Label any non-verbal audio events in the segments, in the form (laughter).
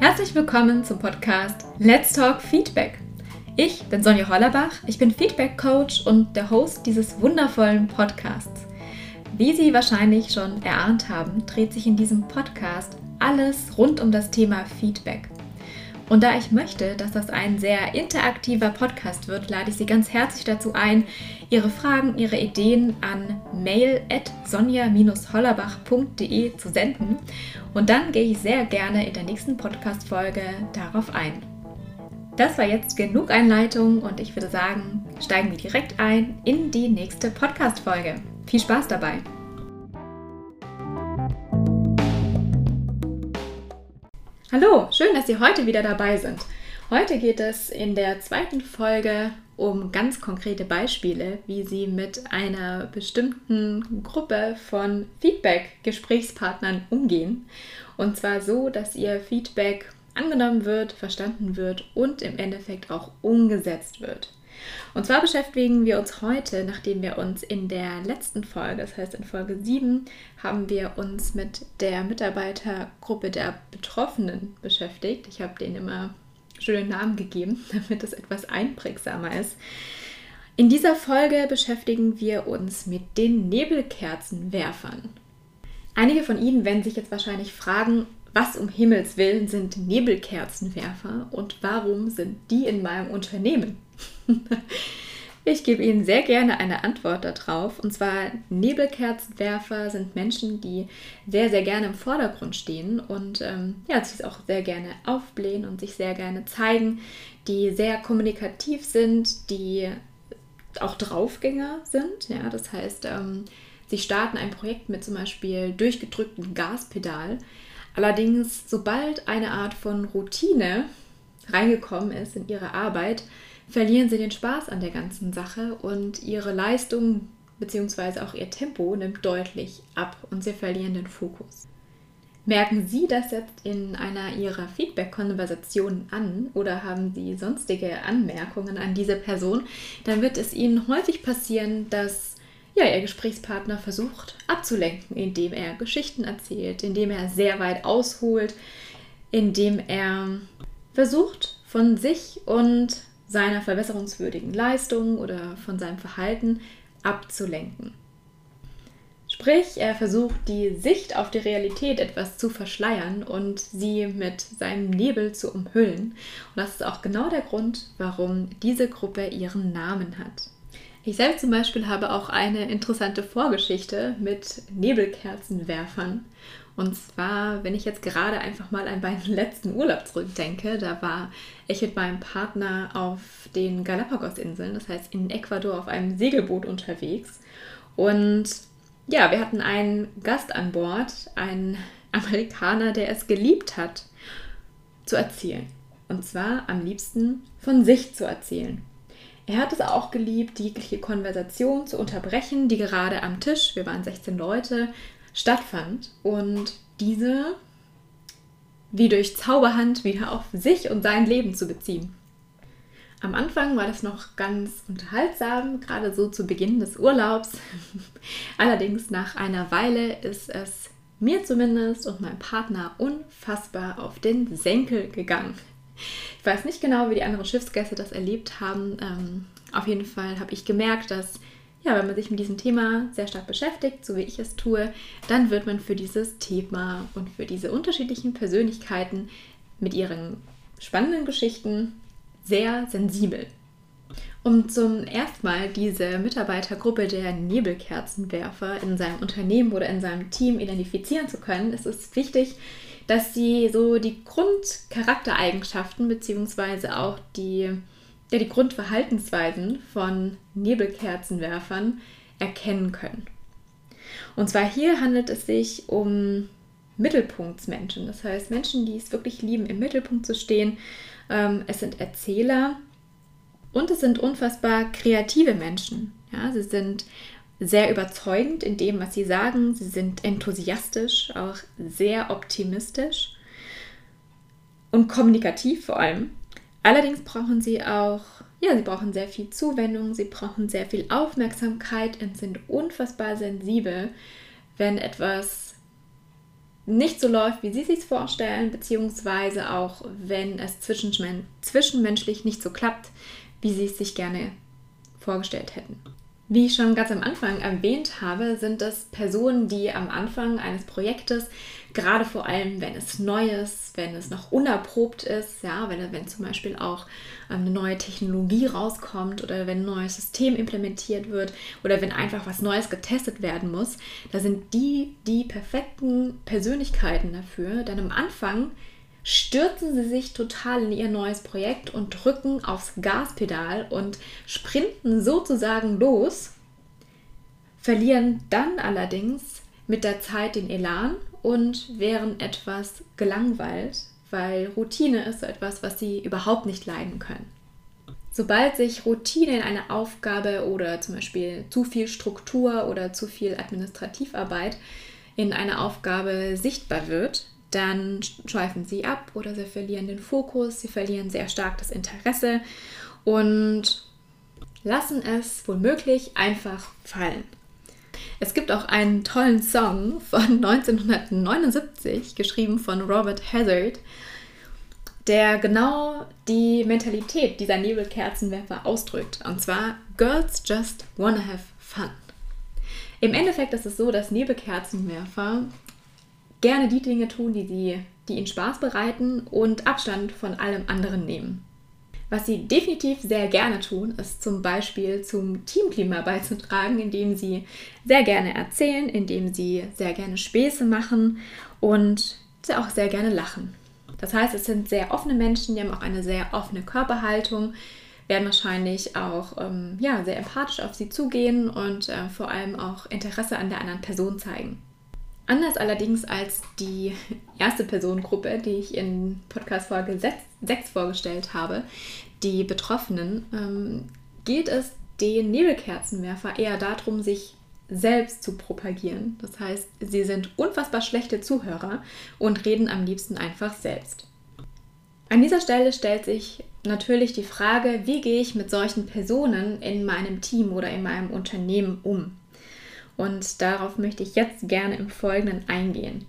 Herzlich willkommen zum Podcast Let's Talk Feedback. Ich bin Sonja Hollerbach, ich bin Feedback Coach und der Host dieses wundervollen Podcasts. Wie Sie wahrscheinlich schon erahnt haben, dreht sich in diesem Podcast alles rund um das Thema Feedback. Und da ich möchte, dass das ein sehr interaktiver Podcast wird, lade ich Sie ganz herzlich dazu ein, Ihre Fragen, Ihre Ideen an mail at sonja-hollerbach.de zu senden. Und dann gehe ich sehr gerne in der nächsten Podcast-Folge darauf ein. Das war jetzt genug Einleitung und ich würde sagen, steigen wir direkt ein in die nächste Podcast-Folge. Viel Spaß dabei! Hallo, schön, dass Sie heute wieder dabei sind. Heute geht es in der zweiten Folge um ganz konkrete Beispiele, wie Sie mit einer bestimmten Gruppe von Feedback-Gesprächspartnern umgehen. Und zwar so, dass Ihr Feedback angenommen wird, verstanden wird und im Endeffekt auch umgesetzt wird. Und zwar beschäftigen wir uns heute, nachdem wir uns in der letzten Folge, das heißt in Folge 7, haben wir uns mit der Mitarbeitergruppe der Betroffenen beschäftigt. Ich habe denen immer schöne Namen gegeben, (laughs) damit es etwas einprägsamer ist. In dieser Folge beschäftigen wir uns mit den Nebelkerzenwerfern. Einige von Ihnen werden sich jetzt wahrscheinlich fragen, was um Himmels Willen sind Nebelkerzenwerfer und warum sind die in meinem Unternehmen? (laughs) Ich gebe Ihnen sehr gerne eine Antwort darauf. Und zwar Nebelkerzenwerfer sind Menschen, die sehr, sehr gerne im Vordergrund stehen und ähm, ja, sich auch sehr gerne aufblähen und sich sehr gerne zeigen, die sehr kommunikativ sind, die auch Draufgänger sind. Ja, das heißt, ähm, sie starten ein Projekt mit zum Beispiel durchgedrücktem Gaspedal. Allerdings, sobald eine Art von Routine reingekommen ist in ihre Arbeit, verlieren sie den Spaß an der ganzen Sache und ihre Leistung bzw. auch ihr Tempo nimmt deutlich ab und sie verlieren den Fokus. Merken Sie das jetzt in einer Ihrer Feedback-Konversationen an oder haben Sie sonstige Anmerkungen an diese Person, dann wird es Ihnen häufig passieren, dass ja, Ihr Gesprächspartner versucht abzulenken, indem er Geschichten erzählt, indem er sehr weit ausholt, indem er versucht, von sich und seiner verbesserungswürdigen Leistung oder von seinem Verhalten abzulenken. Sprich, er versucht die Sicht auf die Realität etwas zu verschleiern und sie mit seinem Nebel zu umhüllen. Und das ist auch genau der Grund, warum diese Gruppe ihren Namen hat. Ich selbst zum Beispiel habe auch eine interessante Vorgeschichte mit Nebelkerzenwerfern. Und zwar, wenn ich jetzt gerade einfach mal an meinen (laughs) letzten Urlaub zurückdenke, da war ich mit meinem Partner auf den Galapagos-Inseln, das heißt in Ecuador auf einem Segelboot unterwegs. Und ja, wir hatten einen Gast an Bord, einen (laughs) Amerikaner, der es geliebt hat, zu erzählen. Und zwar am liebsten von sich zu erzählen. Er hat es auch geliebt, jegliche Konversation zu unterbrechen, die gerade am Tisch, wir waren 16 Leute, stattfand und diese wie durch Zauberhand wieder auf sich und sein Leben zu beziehen. Am Anfang war das noch ganz unterhaltsam, gerade so zu Beginn des Urlaubs. (laughs) Allerdings nach einer Weile ist es mir zumindest und meinem Partner unfassbar auf den Senkel gegangen. Ich weiß nicht genau, wie die anderen Schiffsgäste das erlebt haben. Ähm, auf jeden Fall habe ich gemerkt, dass ja, wenn man sich mit diesem Thema sehr stark beschäftigt, so wie ich es tue, dann wird man für dieses Thema und für diese unterschiedlichen Persönlichkeiten mit ihren spannenden Geschichten sehr sensibel. Um zum ersten Mal diese Mitarbeitergruppe der Nebelkerzenwerfer in seinem Unternehmen oder in seinem Team identifizieren zu können, ist es wichtig, dass sie so die Grundcharaktereigenschaften bzw. auch die ja die Grundverhaltensweisen von Nebelkerzenwerfern erkennen können. Und zwar hier handelt es sich um Mittelpunktsmenschen, das heißt Menschen, die es wirklich lieben, im Mittelpunkt zu stehen. Ähm, es sind Erzähler und es sind unfassbar kreative Menschen. Ja, sie sind sehr überzeugend in dem, was sie sagen. Sie sind enthusiastisch, auch sehr optimistisch und kommunikativ vor allem. Allerdings brauchen sie auch, ja, sie brauchen sehr viel Zuwendung, sie brauchen sehr viel Aufmerksamkeit und sind unfassbar sensibel, wenn etwas nicht so läuft, wie sie sich vorstellen, beziehungsweise auch wenn es zwischenmenschlich nicht so klappt, wie sie es sich gerne vorgestellt hätten. Wie ich schon ganz am Anfang erwähnt habe, sind es Personen, die am Anfang eines Projektes, gerade vor allem wenn es neu ist, wenn es noch unerprobt ist, ja, wenn, wenn zum Beispiel auch ähm, eine neue Technologie rauskommt oder wenn ein neues System implementiert wird oder wenn einfach was Neues getestet werden muss, da sind die die perfekten Persönlichkeiten dafür. Denn am Anfang stürzen sie sich total in ihr neues Projekt und drücken aufs Gaspedal und sprinten sozusagen los, verlieren dann allerdings mit der Zeit den Elan und wären etwas gelangweilt, weil Routine ist so etwas, was sie überhaupt nicht leiden können. Sobald sich Routine in eine Aufgabe oder zum Beispiel zu viel Struktur oder zu viel Administrativarbeit in einer Aufgabe sichtbar wird, dann schweifen sie ab oder sie verlieren den Fokus, sie verlieren sehr stark das Interesse und lassen es womöglich einfach fallen. Es gibt auch einen tollen Song von (laughs) 1979, geschrieben von Robert Hazard, der genau die Mentalität dieser Nebelkerzenwerfer ausdrückt. Und zwar Girls just wanna have fun. Im Endeffekt ist es so, dass Nebelkerzenwerfer gerne die Dinge tun, die, sie, die ihnen Spaß bereiten und Abstand von allem anderen nehmen. Was sie definitiv sehr gerne tun, ist zum Beispiel zum Teamklima beizutragen, indem sie sehr gerne erzählen, indem sie sehr gerne Späße machen und auch sehr gerne lachen. Das heißt, es sind sehr offene Menschen, die haben auch eine sehr offene Körperhaltung, werden wahrscheinlich auch ähm, ja, sehr empathisch auf sie zugehen und äh, vor allem auch Interesse an der anderen Person zeigen. Anders allerdings als die erste Personengruppe, die ich in Podcast-Folge 6 vorgestellt habe, die Betroffenen, ähm, geht es den Nebelkerzenwerfer eher darum, sich selbst zu propagieren. Das heißt, sie sind unfassbar schlechte Zuhörer und reden am liebsten einfach selbst. An dieser Stelle stellt sich natürlich die Frage, wie gehe ich mit solchen Personen in meinem Team oder in meinem Unternehmen um? Und darauf möchte ich jetzt gerne im Folgenden eingehen.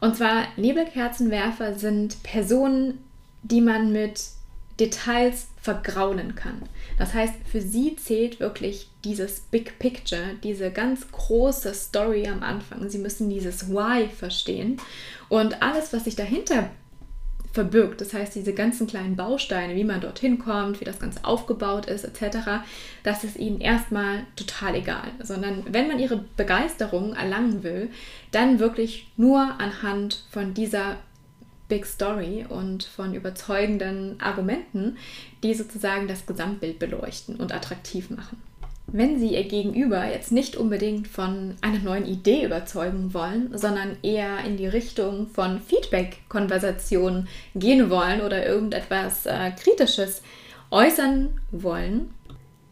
Und zwar, Nebelkerzenwerfer sind Personen, die man mit Details vergraulen kann. Das heißt, für sie zählt wirklich dieses Big Picture, diese ganz große Story am Anfang. Sie müssen dieses Why verstehen und alles, was sich dahinter verbirgt. Das heißt, diese ganzen kleinen Bausteine, wie man dorthin kommt, wie das Ganze aufgebaut ist, etc., das ist ihnen erstmal total egal. Sondern wenn man ihre Begeisterung erlangen will, dann wirklich nur anhand von dieser Big Story und von überzeugenden Argumenten, die sozusagen das Gesamtbild beleuchten und attraktiv machen. Wenn Sie Ihr Gegenüber jetzt nicht unbedingt von einer neuen Idee überzeugen wollen, sondern eher in die Richtung von Feedback-Konversationen gehen wollen oder irgendetwas äh, Kritisches äußern wollen,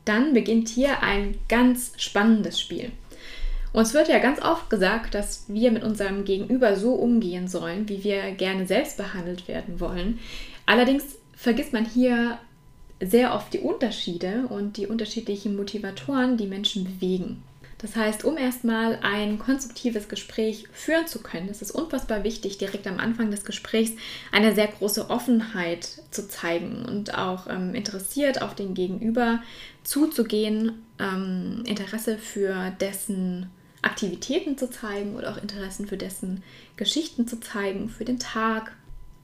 dann beginnt hier ein ganz spannendes Spiel. Uns wird ja ganz oft gesagt, dass wir mit unserem Gegenüber so umgehen sollen, wie wir gerne selbst behandelt werden wollen. Allerdings vergisst man hier sehr oft die Unterschiede und die unterschiedlichen Motivatoren, die Menschen bewegen. Das heißt, um erstmal ein konstruktives Gespräch führen zu können, ist es unfassbar wichtig, direkt am Anfang des Gesprächs eine sehr große Offenheit zu zeigen und auch ähm, interessiert auf den Gegenüber zuzugehen, ähm, Interesse für dessen Aktivitäten zu zeigen oder auch Interessen für dessen Geschichten zu zeigen, für den Tag,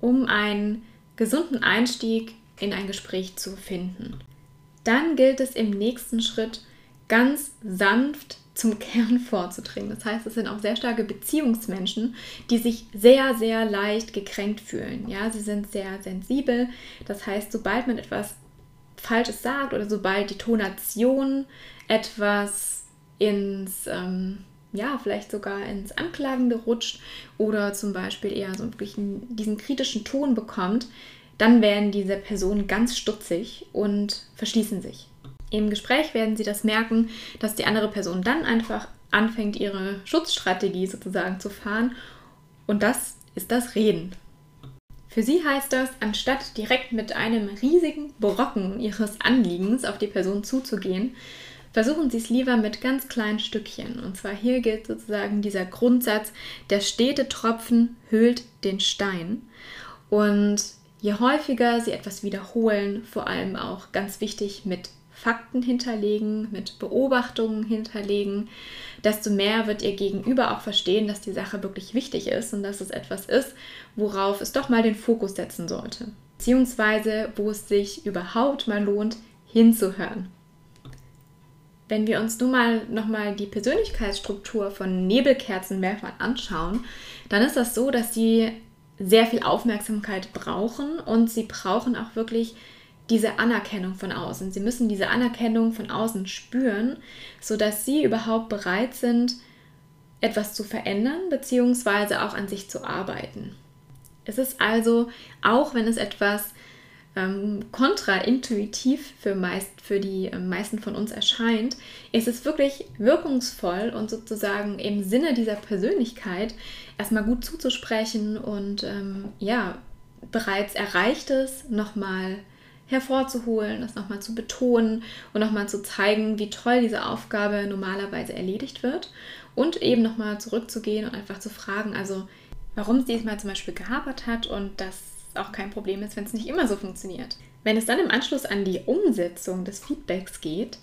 um einen gesunden Einstieg in ein Gespräch zu finden. Dann gilt es im nächsten Schritt ganz sanft zum Kern (laughs) vorzudringen. Das heißt, es sind auch sehr starke Beziehungsmenschen, die sich sehr, sehr leicht gekränkt fühlen. Ja, sie sind sehr sensibel. Das heißt, sobald man etwas Falsches sagt oder sobald die Tonation etwas ins, ähm, ja, vielleicht sogar ins Anklagende rutscht oder zum Beispiel eher so wirklich diesen kritischen Ton bekommt, dann werden diese Personen ganz stutzig und verschließen sich. Im Gespräch werden sie das merken, dass die andere Person dann einfach anfängt, ihre Schutzstrategie sozusagen zu fahren. Und das ist das Reden. Für sie heißt das, anstatt direkt mit einem riesigen Brocken ihres Anliegens auf die Person zuzugehen, versuchen Sie es lieber mit ganz kleinen Stückchen. Und zwar hier gilt sozusagen dieser Grundsatz, der stete Tropfen höhlt den Stein. Und je häufiger Sie etwas wiederholen, vor allem auch ganz wichtig mit Fakten hinterlegen, mit Beobachtungen hinterlegen, desto mehr wird Ihr Gegenüber auch verstehen, dass die Sache wirklich wichtig ist und dass es etwas ist, worauf es doch mal den Fokus setzen sollte. Beziehungsweise, wo es sich überhaupt mal lohnt, hinzuhören. Wenn wir uns nun mal nochmal die Persönlichkeitsstruktur von Nebelkerzenwerfern anschauen, dann ist das so, dass sie sehr viel Aufmerksamkeit brauchen und sie brauchen auch wirklich diese Anerkennung von außen. Sie müssen diese Anerkennung von außen spüren, sodass sie überhaupt bereit sind, etwas zu verändern bzw. auch an sich zu arbeiten. Es ist also, auch wenn es etwas ähm, kontraintuitiv für, meist, für die äh, meisten von uns erscheint, ist es wirklich wirkungsvoll und sozusagen im Sinne dieser Persönlichkeit erstmal gut zuzusprechen und ähm, ja, bereits Erreichtes nochmal hervorzuholen, das nochmal zu betonen und nochmal zu zeigen, wie toll diese Aufgabe normalerweise erledigt wird und eben nochmal zurückzugehen und einfach zu fragen, also warum es diesmal zum Beispiel gehapert hat und dass auch kein Problem ist, wenn es nicht immer so funktioniert. Wenn es dann im Anschluss an die Umsetzung des Feedbacks geht,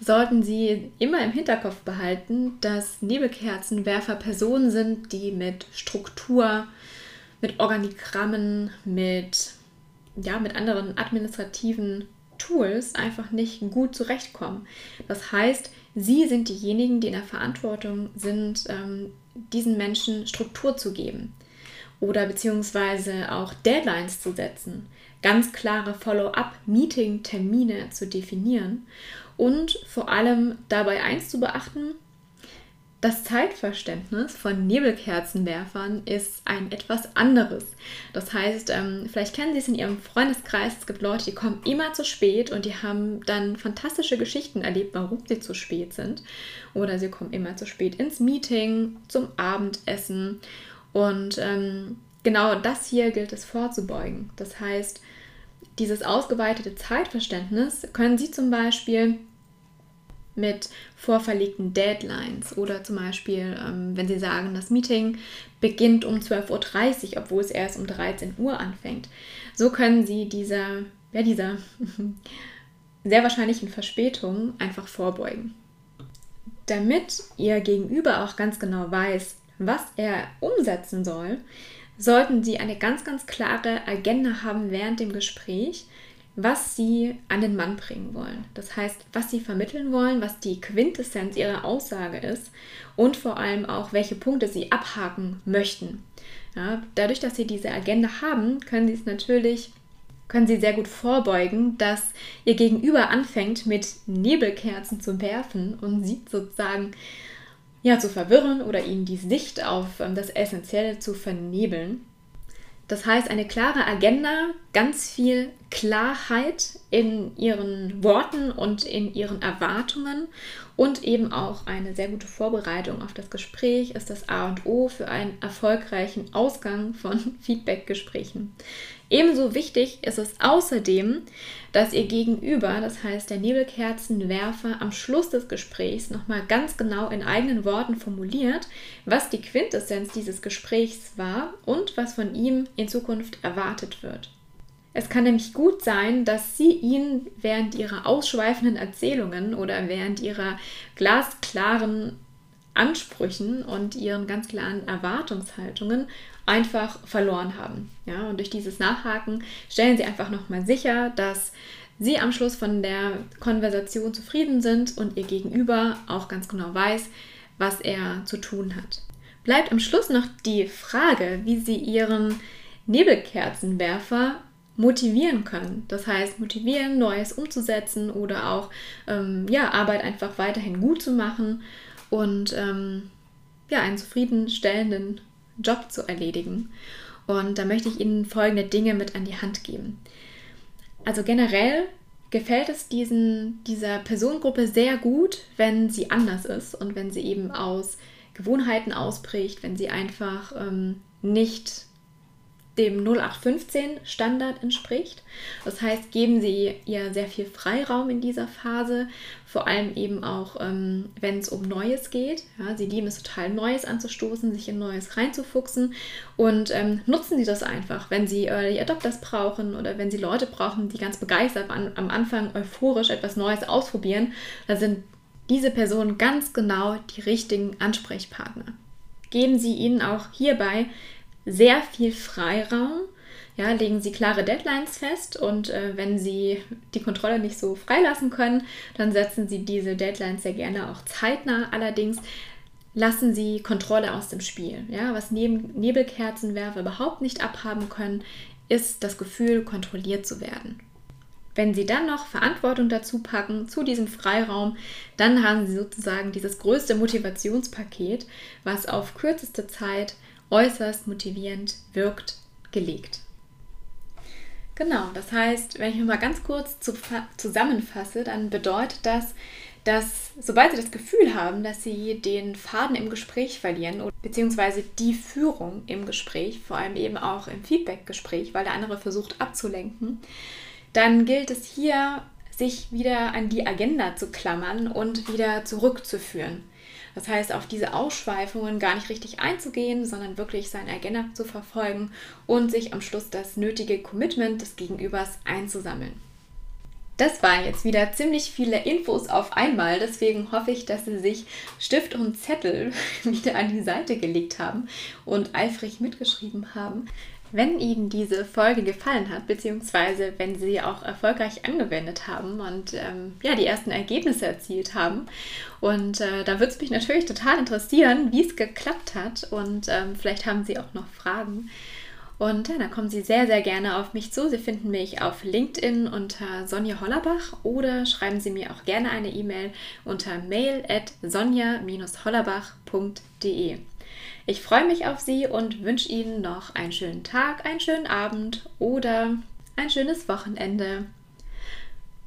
sollten Sie immer im Hinterkopf behalten, dass Nebelkerzenwerfer Personen sind, die mit Struktur, mit Organigrammen, mit ja, mit anderen administrativen Tools einfach nicht gut zurechtkommen. Das heißt, sie sind diejenigen, die in der Verantwortung sind, ähm, diesen Menschen Struktur zu geben oder beziehungsweise auch Deadlines zu setzen, ganz klare Follow-up-Meeting-Termine zu definieren und vor allem dabei eins zu beachten, das Zeitverständnis von Nebelkerzenwerfern ist ein etwas anderes. Das heißt, ähm, vielleicht kennen Sie es in Ihrem Freundeskreis, es gibt Leute, die kommen immer zu spät und die haben dann fantastische Geschichten erlebt, warum sie zu spät sind. Oder sie kommen immer zu spät ins Meeting, zum Abendessen. Und ähm, genau das hier gilt es vorzubeugen. Das heißt, dieses ausgeweitete Zeitverständnis können Sie zum Beispiel mit vorverlegten Deadlines oder zum Beispiel, ähm, wenn Sie sagen, das Meeting beginnt um 12.30 Uhr, obwohl es erst um 13 Uhr anfängt. So können Sie dieser, ja, dieser (laughs) sehr wahrscheinlichen Verspätung einfach vorbeugen. Damit Ihr Gegenüber auch ganz genau weiß, was er umsetzen soll, sollten Sie eine ganz, ganz klare Agenda haben während dem Gespräch, was sie an den Mann bringen wollen. Das heißt, was sie vermitteln wollen, was die Quintessenz ihrer Aussage ist und vor allem auch, welche Punkte sie abhaken möchten. Ja, dadurch, dass sie diese Agenda haben, können sie es natürlich können sie sehr gut vorbeugen, dass ihr Gegenüber anfängt mit Nebelkerzen zu werfen und sie sozusagen ja, zu verwirren oder ihnen die Sicht auf ähm, das Essentielle zu vernebeln. Das heißt, eine klare Agenda, ganz viel Klarheit in ihren Worten und in ihren Erwartungen und eben auch eine sehr gute Vorbereitung auf das Gespräch ist das A und O für einen erfolgreichen Ausgang von (laughs) Feedbackgesprächen. Ebenso wichtig ist es außerdem, dass ihr Gegenüber, das heißt der Nebelkerzenwerfer, am Schluss des Gesprächs nochmal ganz genau in eigenen Worten formuliert, was die Quintessenz dieses Gesprächs war und was von ihm in Zukunft erwartet wird. Es kann nämlich gut sein, dass Sie ihn während Ihrer ausschweifenden Erzählungen oder während Ihrer glasklaren Ansprüchen und Ihren ganz klaren Erwartungshaltungen einfach verloren haben. Ja, und durch dieses Nachhaken stellen Sie einfach nochmal sicher, dass Sie am Schluss von der Konversation zufrieden sind und Ihr Gegenüber auch ganz genau weiß, was er zu tun hat. Bleibt am Schluss noch die Frage, wie Sie Ihren Nebelkerzenwerfer motivieren können. Das heißt, motivieren, Neues umzusetzen oder auch ähm, ja, Arbeit einfach weiterhin gut zu machen und ähm, ja, einen zufriedenstellenden Job zu erledigen. Und da möchte ich Ihnen folgende Dinge mit an die Hand geben. Also generell gefällt es diesen, dieser Personengruppe sehr gut, wenn sie anders ist und wenn sie eben aus Gewohnheiten ausbricht, wenn sie einfach ähm, nicht dem 0815 Standard entspricht. Das heißt, geben Sie ihr sehr viel Freiraum in dieser Phase, vor allem eben auch, ähm, wenn es um Neues geht. Ja, Sie lieben es total, Neues anzustoßen, sich in Neues reinzufuchsen und ähm, nutzen Sie das einfach, wenn Sie Early Adopters brauchen oder wenn Sie Leute brauchen, die ganz begeistert an, am Anfang euphorisch etwas Neues ausprobieren, da sind diese Personen ganz genau die richtigen Ansprechpartner. Geben Sie ihnen auch hierbei sehr viel Freiraum. Ja, legen Sie klare Deadlines fest und äh, wenn Sie die Kontrolle nicht so freilassen können, dann setzen Sie diese Deadlines sehr gerne auch zeitnah. Allerdings lassen Sie Kontrolle aus dem Spiel. Ja, was neben Nebelkerzenwerfer überhaupt nicht abhaben können, ist das Gefühl, kontrolliert zu werden. Wenn Sie dann noch Verantwortung dazu packen, zu diesem Freiraum, dann haben Sie sozusagen dieses größte Motivationspaket, was auf kürzeste Zeit äußerst motivierend wirkt, gelegt. Genau, das heißt, wenn ich mal ganz kurz zu, zusammenfasse, dann bedeutet das, dass sobald Sie das Gefühl haben, dass Sie den Faden im Gespräch verlieren, beziehungsweise die Führung im Gespräch, vor allem eben auch im Feedback-Gespräch, weil der andere versucht abzulenken, dann gilt es hier, sich wieder an die Agenda zu klammern und wieder zurückzuführen. Das heißt, auf diese Ausschweifungen gar nicht richtig einzugehen, sondern wirklich seine Agenda zu verfolgen und sich am Schluss das nötige Commitment des Gegenübers einzusammeln. Das waren jetzt wieder ziemlich viele Infos auf einmal, deswegen hoffe ich, dass Sie sich Stift und Zettel (laughs) wieder an die Seite gelegt haben und eifrig mitgeschrieben haben. Wenn Ihnen diese Folge gefallen hat, beziehungsweise wenn Sie auch erfolgreich angewendet haben und ähm, ja, die ersten Ergebnisse erzielt haben. Und äh, da würde es mich natürlich total interessieren, wie es geklappt hat. Und ähm, vielleicht haben Sie auch noch Fragen. Und ja, dann kommen Sie sehr, sehr gerne auf mich zu. Sie finden mich auf LinkedIn unter Sonja Hollerbach oder schreiben Sie mir auch gerne eine E-Mail unter mail at sonja-hollerbach.de. Ich freue mich auf Sie und wünsche Ihnen noch einen schönen Tag, einen schönen Abend oder ein schönes Wochenende.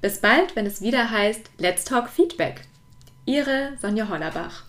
Bis bald, wenn es wieder heißt Let's Talk Feedback. Ihre Sonja Hollerbach.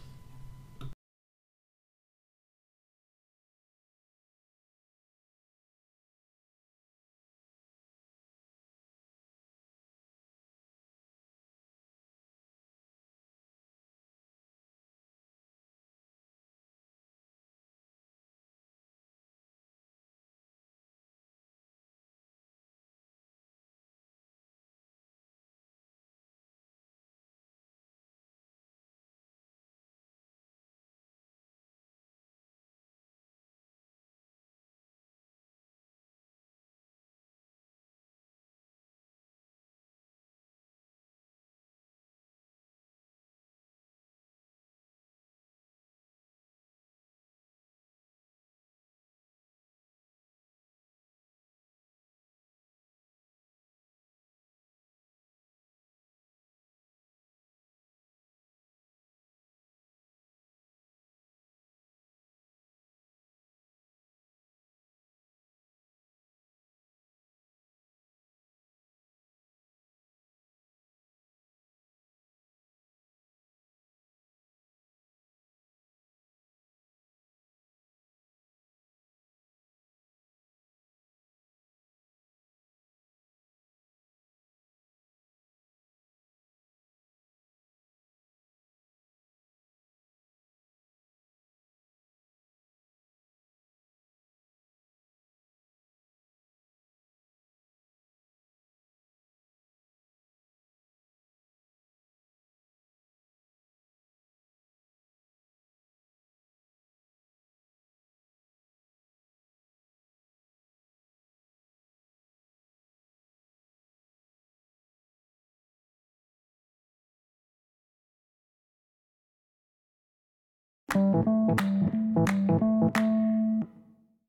うん。